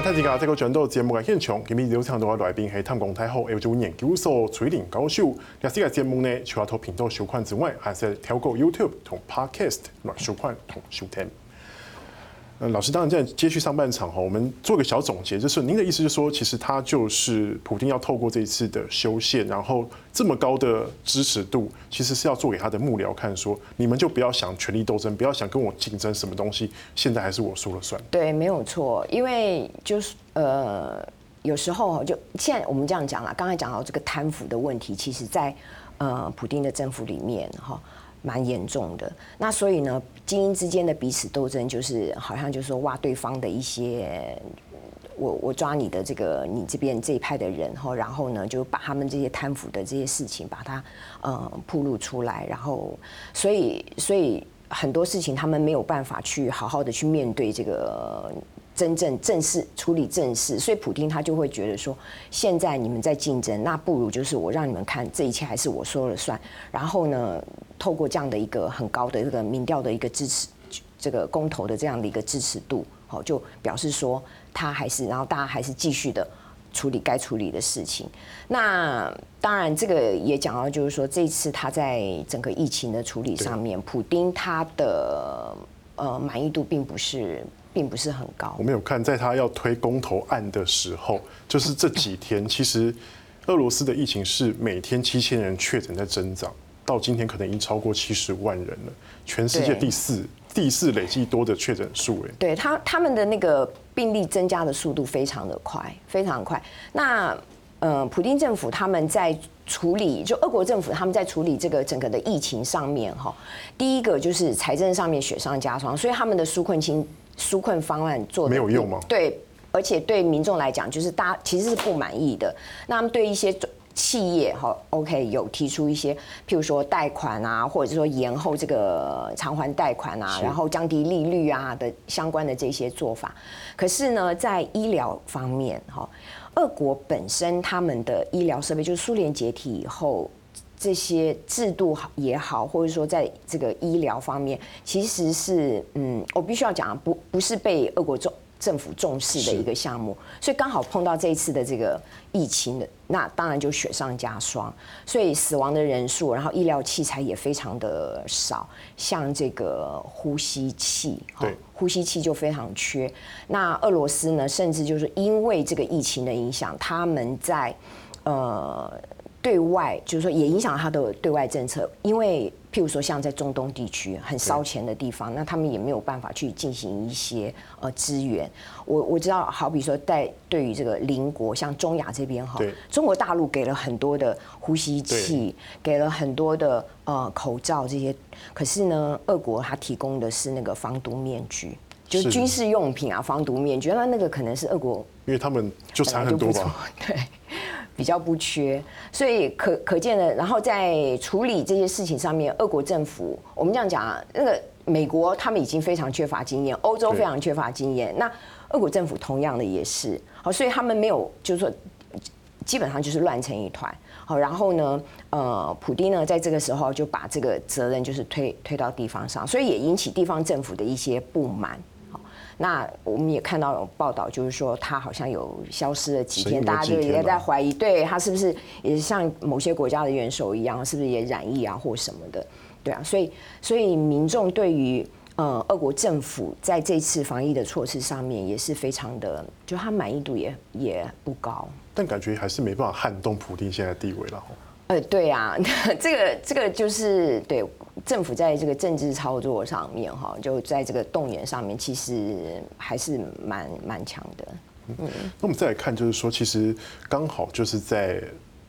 欢迎大家这个转到节目嘅现场，今日有请到嘅来宾系淡江大学欧洲研究所垂帘教授。呢次嘅节目呢，除了透频道收看之外，还是透过 YouTube 同 Podcast 来收看同收听。嗯，老师，当然在接续上半场哈，我们做个小总结，就是您的意思，就是说，其实他就是普京要透过这一次的修宪，然后这么高的支持度，其实是要做给他的幕僚看，说你们就不要想权力斗争，不要想跟我竞争什么东西，现在还是我说了算。对，没有错，因为就是呃，有时候就现在我们这样讲了，刚才讲到这个贪腐的问题，其实在呃普丁的政府里面哈。蛮严重的，那所以呢，精英之间的彼此斗争，就是好像就是说挖对方的一些，我我抓你的这个你这边这一派的人后，然后呢就把他们这些贪腐的这些事情把它呃铺露出来，然后所以所以很多事情他们没有办法去好好的去面对这个。真正正式处理正事，所以普丁他就会觉得说，现在你们在竞争，那不如就是我让你们看，这一切还是我说了算。然后呢，透过这样的一个很高的这个民调的一个支持，这个公投的这样的一个支持度，好，就表示说他还是，然后大家还是继续的处理该处理的事情。那当然，这个也讲到，就是说这次他在整个疫情的处理上面，普丁他的呃满意度并不是。并不是很高。我们有看，在他要推公投案的时候，就是这几天，其实俄罗斯的疫情是每天七千人确诊在增长，到今天可能已经超过七十万人了，全世界第四第四累计多的确诊数。哎，对他他们的那个病例增加的速度非常的快，非常快。那呃，普京政府他们在处理，就俄国政府他们在处理这个整个的疫情上面哈，第一个就是财政上面雪上加霜，所以他们的纾困金。纾困方案做的没有用吗？对，而且对民众来讲，就是大家其实是不满意的。那他们对一些企业哈，OK 有提出一些，譬如说贷款啊，或者是说延后这个偿还贷款啊，然后降低利率啊的相关的这些做法。可是呢，在医疗方面哈，俄国本身他们的医疗设备，就是苏联解体以后。这些制度也好，或者说在这个医疗方面，其实是嗯，我必须要讲，不不是被俄国政政府重视的一个项目，所以刚好碰到这一次的这个疫情的，那当然就雪上加霜，所以死亡的人数，然后医疗器材也非常的少，像这个呼吸器，对，呼吸器就非常缺。那俄罗斯呢，甚至就是因为这个疫情的影响，他们在呃。对外就是说，也影响他的对外政策，因为譬如说像在中东地区很烧钱的地方，那他们也没有办法去进行一些呃资源。我我知道，好比说在对于这个邻国，像中亚这边哈，中国大陆给了很多的呼吸器，给了很多的呃口罩这些，可是呢，俄国它提供的是那个防毒面具，就是军事用品啊，防毒面具，那那个可能是俄国，因为他们就产很多吧，对。比较不缺，所以可可见的，然后在处理这些事情上面，俄国政府，我们这样讲啊，那个美国他们已经非常缺乏经验，欧洲非常缺乏经验，那俄国政府同样的也是，好，所以他们没有，就是说，基本上就是乱成一团，好，然后呢，呃，普丁呢，在这个时候就把这个责任就是推推到地方上，所以也引起地方政府的一些不满。那我们也看到有报道，就是说他好像有消失了几天，大家就也在怀疑，对他是不是也像某些国家的元首一样，是不是也染疫啊或什么的？对啊，所以所以民众对于呃俄国政府在这次防疫的措施上面也是非常的，就他满意度也也不高。但感觉还是没办法撼动普丁现在地位了。呃，对啊，这个这个就是对。政府在这个政治操作上面，哈，就在这个动员上面，其实还是蛮蛮强的。嗯，那我们再来看，就是说，其实刚好就是在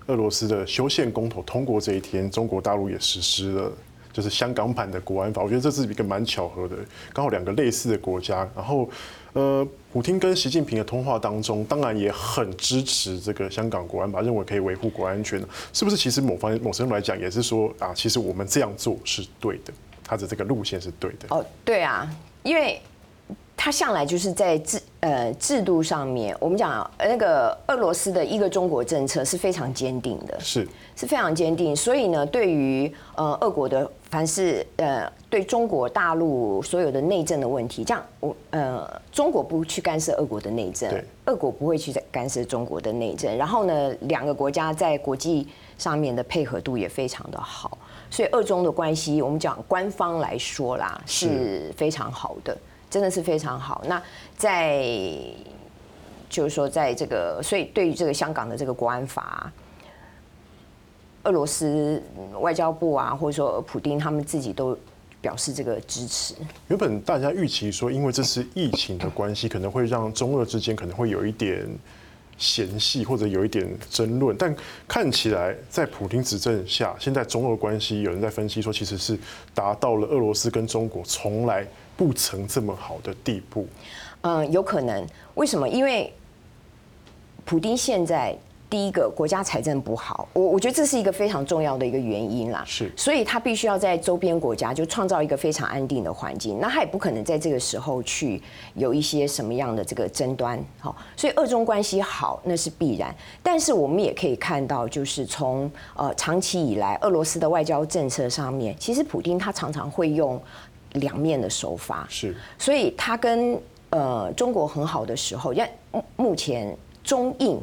俄罗斯的修宪公投通过这一天，中国大陆也实施了，就是香港版的国安法。我觉得这是一个蛮巧合的，刚好两个类似的国家，然后。呃，普听跟习近平的通话当中，当然也很支持这个香港国安法，认为可以维护国安全，是不是？其实某方某程度来讲，也是说啊，其实我们这样做是对的，他的这个路线是对的。哦，对啊，因为他向来就是在制呃制度上面，我们讲那个俄罗斯的一个中国政策是非常坚定的，是是非常坚定。所以呢，对于呃俄国的凡是呃对中国大陆所有的内政的问题，这样我呃中国不去干涉俄国的内政，俄国不会去干涉中国的内政。然后呢，两个国家在国际上面的配合度也非常的好，所以俄中的关系，我们讲官方来说啦，是非常好的。真的是非常好。那在就是说，在这个，所以对于这个香港的这个国安法，俄罗斯外交部啊，或者说普丁他们自己都表示这个支持。原本大家预期说，因为这次疫情的关系，可能会让中俄之间可能会有一点嫌隙，或者有一点争论。但看起来，在普丁执政下，现在中俄关系有人在分析说，其实是达到了俄罗斯跟中国从来。不曾这么好的地步，嗯，有可能。为什么？因为普丁现在第一个国家财政不好，我我觉得这是一个非常重要的一个原因啦。是，所以他必须要在周边国家就创造一个非常安定的环境。那他也不可能在这个时候去有一些什么样的这个争端。好，所以俄中关系好那是必然。但是我们也可以看到，就是从呃长期以来俄罗斯的外交政策上面，其实普丁他常常会用。两面的手法。是，所以他跟呃中国很好的时候，因为目前中印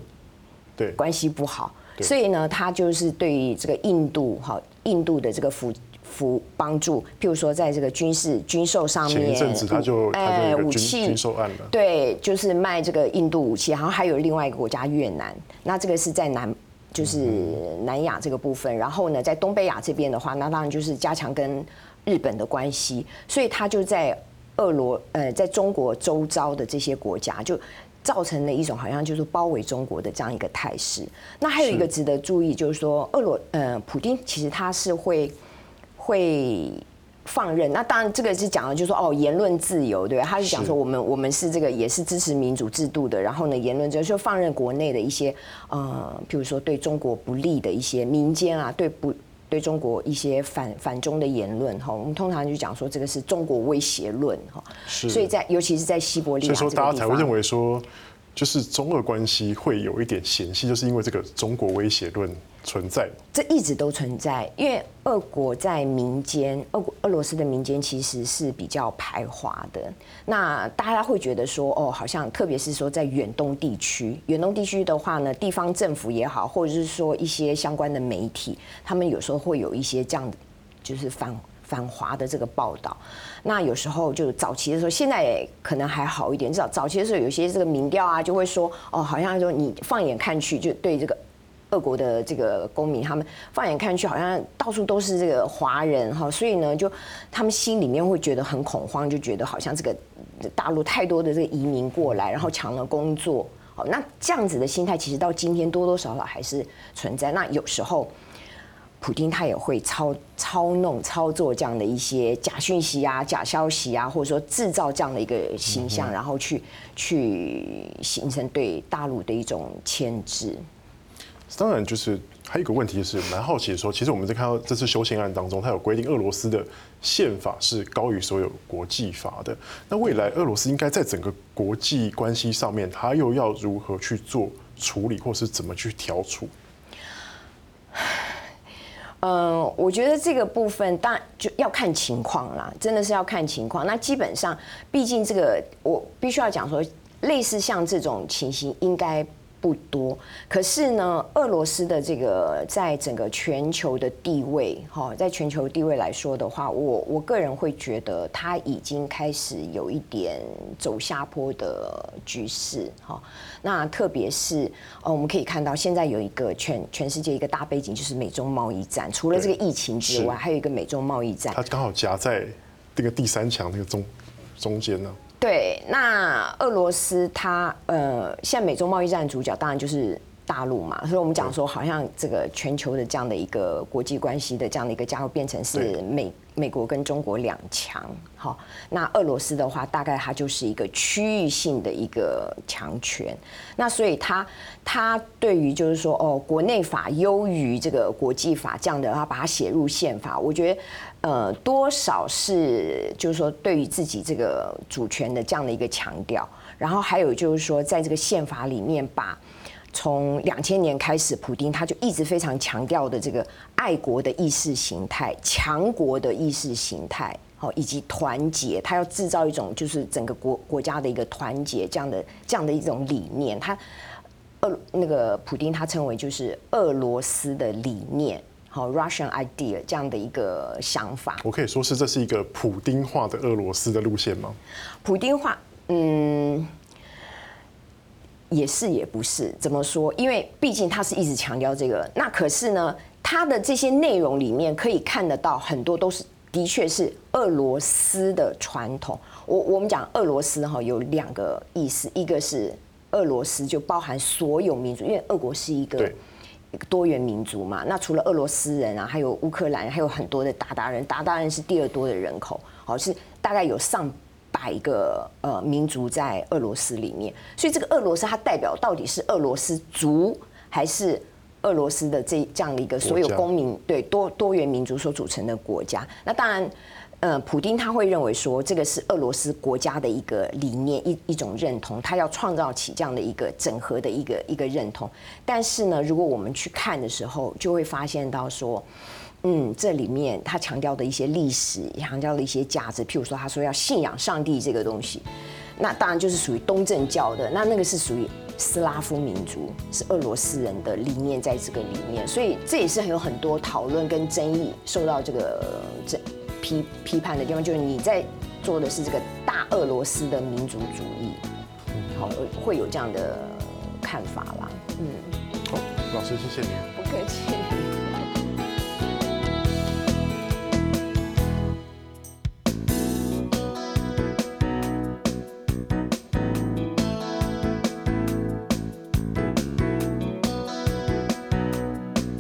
对。关系不好，所以呢，他就是对于这个印度哈印度的这个辅辅帮助，譬如说在这个军事军售上面，前一阵子他就哎武器军售案了，对，就是卖这个印度武器，然后还有另外一个国家越南，那这个是在南就是南亚这个部分，然后呢，在东北亚这边的话，那当然就是加强跟。日本的关系，所以他就在俄罗呃，在中国周遭的这些国家，就造成了一种好像就是包围中国的这样一个态势。那还有一个值得注意，就是说俄罗呃，普京其实他是会会放任。那当然这个是讲的，就是说哦，言论自由，对吧？他是讲说我们我们是这个也是支持民主制度的。然后呢，言论自由就放任国内的一些呃，比如说对中国不利的一些民间啊，对不。对中国一些反反中的言论哈，我们通常就讲说这个是中国威胁论哈，所以在尤其是在西伯利亚，所以说大家才会认为说，就是中俄关系会有一点嫌隙，就是因为这个中国威胁论。存在，这一直都存在，因为俄国在民间，俄国俄罗斯的民间其实是比较排华的。那大家会觉得说，哦，好像特别是说在远东地区，远东地区的话呢，地方政府也好，或者是说一些相关的媒体，他们有时候会有一些这样，就是反反华的这个报道。那有时候就早期的时候，现在可能还好一点，至少早期的时候，有些这个民调啊，就会说，哦，好像说你放眼看去，就对这个。俄国的这个公民，他们放眼看去，好像到处都是这个华人哈，所以呢，就他们心里面会觉得很恐慌，就觉得好像这个大陆太多的这个移民过来，然后抢了工作。好，那这样子的心态，其实到今天多多少少还是存在。那有时候，普京他也会操操弄、操作这样的一些假讯息啊、假消息啊，或者说制造这样的一个形象，然后去去形成对大陆的一种牵制。当然，就是还有一个问题是蛮好奇的说，其实我们在看到这次修宪案当中，它有规定俄罗斯的宪法是高于所有国际法的。那未来俄罗斯应该在整个国际关系上面，它又要如何去做处理，或是怎么去调处？嗯，我觉得这个部分当然就要看情况啦，真的是要看情况。那基本上，毕竟这个我必须要讲说，类似像这种情形，应该。不多，可是呢，俄罗斯的这个在整个全球的地位，哈，在全球地位来说的话，我我个人会觉得它已经开始有一点走下坡的局势，哈。那特别是呃，我们可以看到现在有一个全全世界一个大背景，就是美中贸易战。除了这个疫情之外，还有一个美中贸易战。它刚好夹在这个第三强那个中中间呢。对，那俄罗斯它呃，现在美洲贸易战的主角当然就是大陆嘛，所以我们讲说，好像这个全球的这样的一个国际关系的这样的一个架构，变成是美美国跟中国两强。好，那俄罗斯的话，大概它就是一个区域性的一个强权。那所以它它对于就是说，哦，国内法优于这个国际法这样的，它把它写入宪法，我觉得呃，多少是就是说，对于自己这个主权的这样的一个强调。然后还有就是说，在这个宪法里面把。从两千年开始，普丁他就一直非常强调的这个爱国的意识形态、强国的意识形态，好，以及团结，他要制造一种就是整个国国家的一个团结这样的这样的一种理念。他俄那个普丁他称为就是俄罗斯的理念，好，Russian idea 这样的一个想法。我可以说是这是一个普丁化的俄罗斯的路线吗？普丁化，嗯。也是也不是，怎么说？因为毕竟他是一直强调这个，那可是呢，他的这些内容里面可以看得到很多都是的确是俄罗斯的传统。我我们讲俄罗斯哈有两个意思，一个是俄罗斯就包含所有民族，因为俄国是一个多元民族嘛。那除了俄罗斯人啊，还有乌克兰，还有很多的鞑靼人，鞑靼人是第二多的人口，好是大概有上。百个呃民族在俄罗斯里面，所以这个俄罗斯它代表到底是俄罗斯族还是俄罗斯的这这样的一个所有公民对多多元民族所组成的国家？那当然，呃，普丁他会认为说这个是俄罗斯国家的一个理念一一种认同，他要创造起这样的一个整合的一个一个认同。但是呢，如果我们去看的时候，就会发现到说。嗯，这里面他强调的一些历史，强调的一些价值，譬如说，他说要信仰上帝这个东西，那当然就是属于东正教的，那那个是属于斯拉夫民族，是俄罗斯人的理念在这个里面，所以这也是很有很多讨论跟争议，受到这个这批批判的地方，就是你在做的是这个大俄罗斯的民族主义，好，会有这样的看法啦。嗯，好，老师谢谢你，不客气。